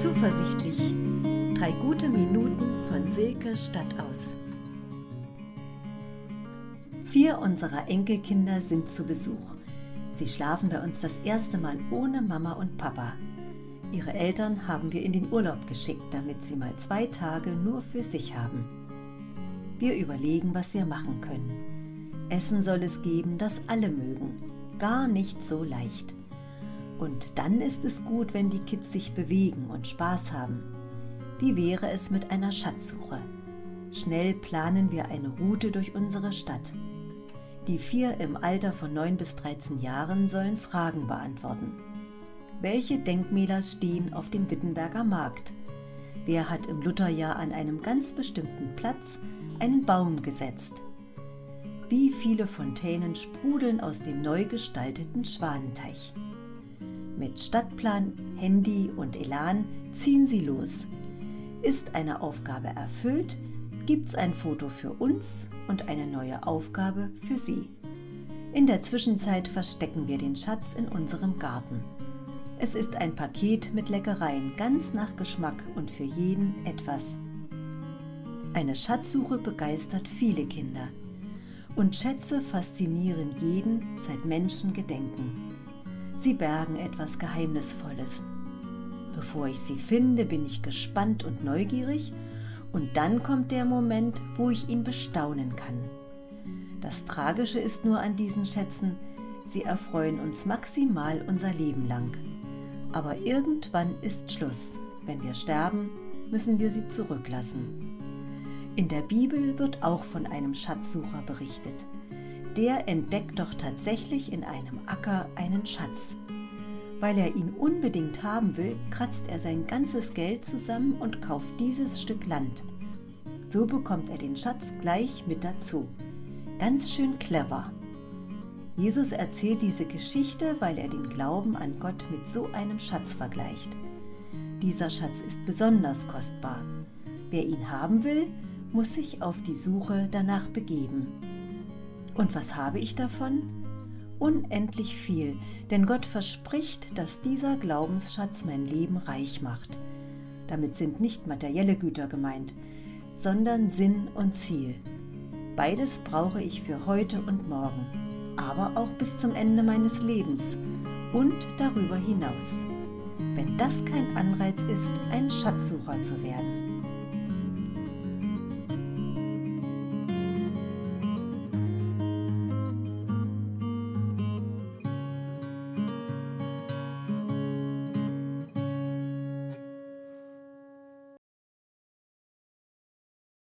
Zuversichtlich. Drei gute Minuten von Silke Stadtaus. Vier unserer Enkelkinder sind zu Besuch. Sie schlafen bei uns das erste Mal ohne Mama und Papa. Ihre Eltern haben wir in den Urlaub geschickt, damit sie mal zwei Tage nur für sich haben. Wir überlegen, was wir machen können. Essen soll es geben, das alle mögen. Gar nicht so leicht. Und dann ist es gut, wenn die Kids sich bewegen und Spaß haben. Wie wäre es mit einer Schatzsuche? Schnell planen wir eine Route durch unsere Stadt. Die vier im Alter von 9 bis 13 Jahren sollen Fragen beantworten. Welche Denkmäler stehen auf dem Wittenberger Markt? Wer hat im Lutherjahr an einem ganz bestimmten Platz einen Baum gesetzt? Wie viele Fontänen sprudeln aus dem neu gestalteten Schwanenteich? Mit Stadtplan, Handy und Elan ziehen sie los. Ist eine Aufgabe erfüllt, gibt's ein Foto für uns und eine neue Aufgabe für sie. In der Zwischenzeit verstecken wir den Schatz in unserem Garten. Es ist ein Paket mit Leckereien, ganz nach Geschmack und für jeden etwas. Eine Schatzsuche begeistert viele Kinder. Und Schätze faszinieren jeden, seit Menschen gedenken. Sie bergen etwas Geheimnisvolles. Bevor ich sie finde, bin ich gespannt und neugierig und dann kommt der Moment, wo ich ihn bestaunen kann. Das Tragische ist nur an diesen Schätzen, sie erfreuen uns maximal unser Leben lang. Aber irgendwann ist Schluss. Wenn wir sterben, müssen wir sie zurücklassen. In der Bibel wird auch von einem Schatzsucher berichtet der entdeckt doch tatsächlich in einem Acker einen Schatz. Weil er ihn unbedingt haben will, kratzt er sein ganzes Geld zusammen und kauft dieses Stück Land. So bekommt er den Schatz gleich mit dazu. Ganz schön clever. Jesus erzählt diese Geschichte, weil er den Glauben an Gott mit so einem Schatz vergleicht. Dieser Schatz ist besonders kostbar. Wer ihn haben will, muss sich auf die Suche danach begeben. Und was habe ich davon? Unendlich viel, denn Gott verspricht, dass dieser Glaubensschatz mein Leben reich macht. Damit sind nicht materielle Güter gemeint, sondern Sinn und Ziel. Beides brauche ich für heute und morgen, aber auch bis zum Ende meines Lebens und darüber hinaus. Wenn das kein Anreiz ist, ein Schatzsucher zu werden.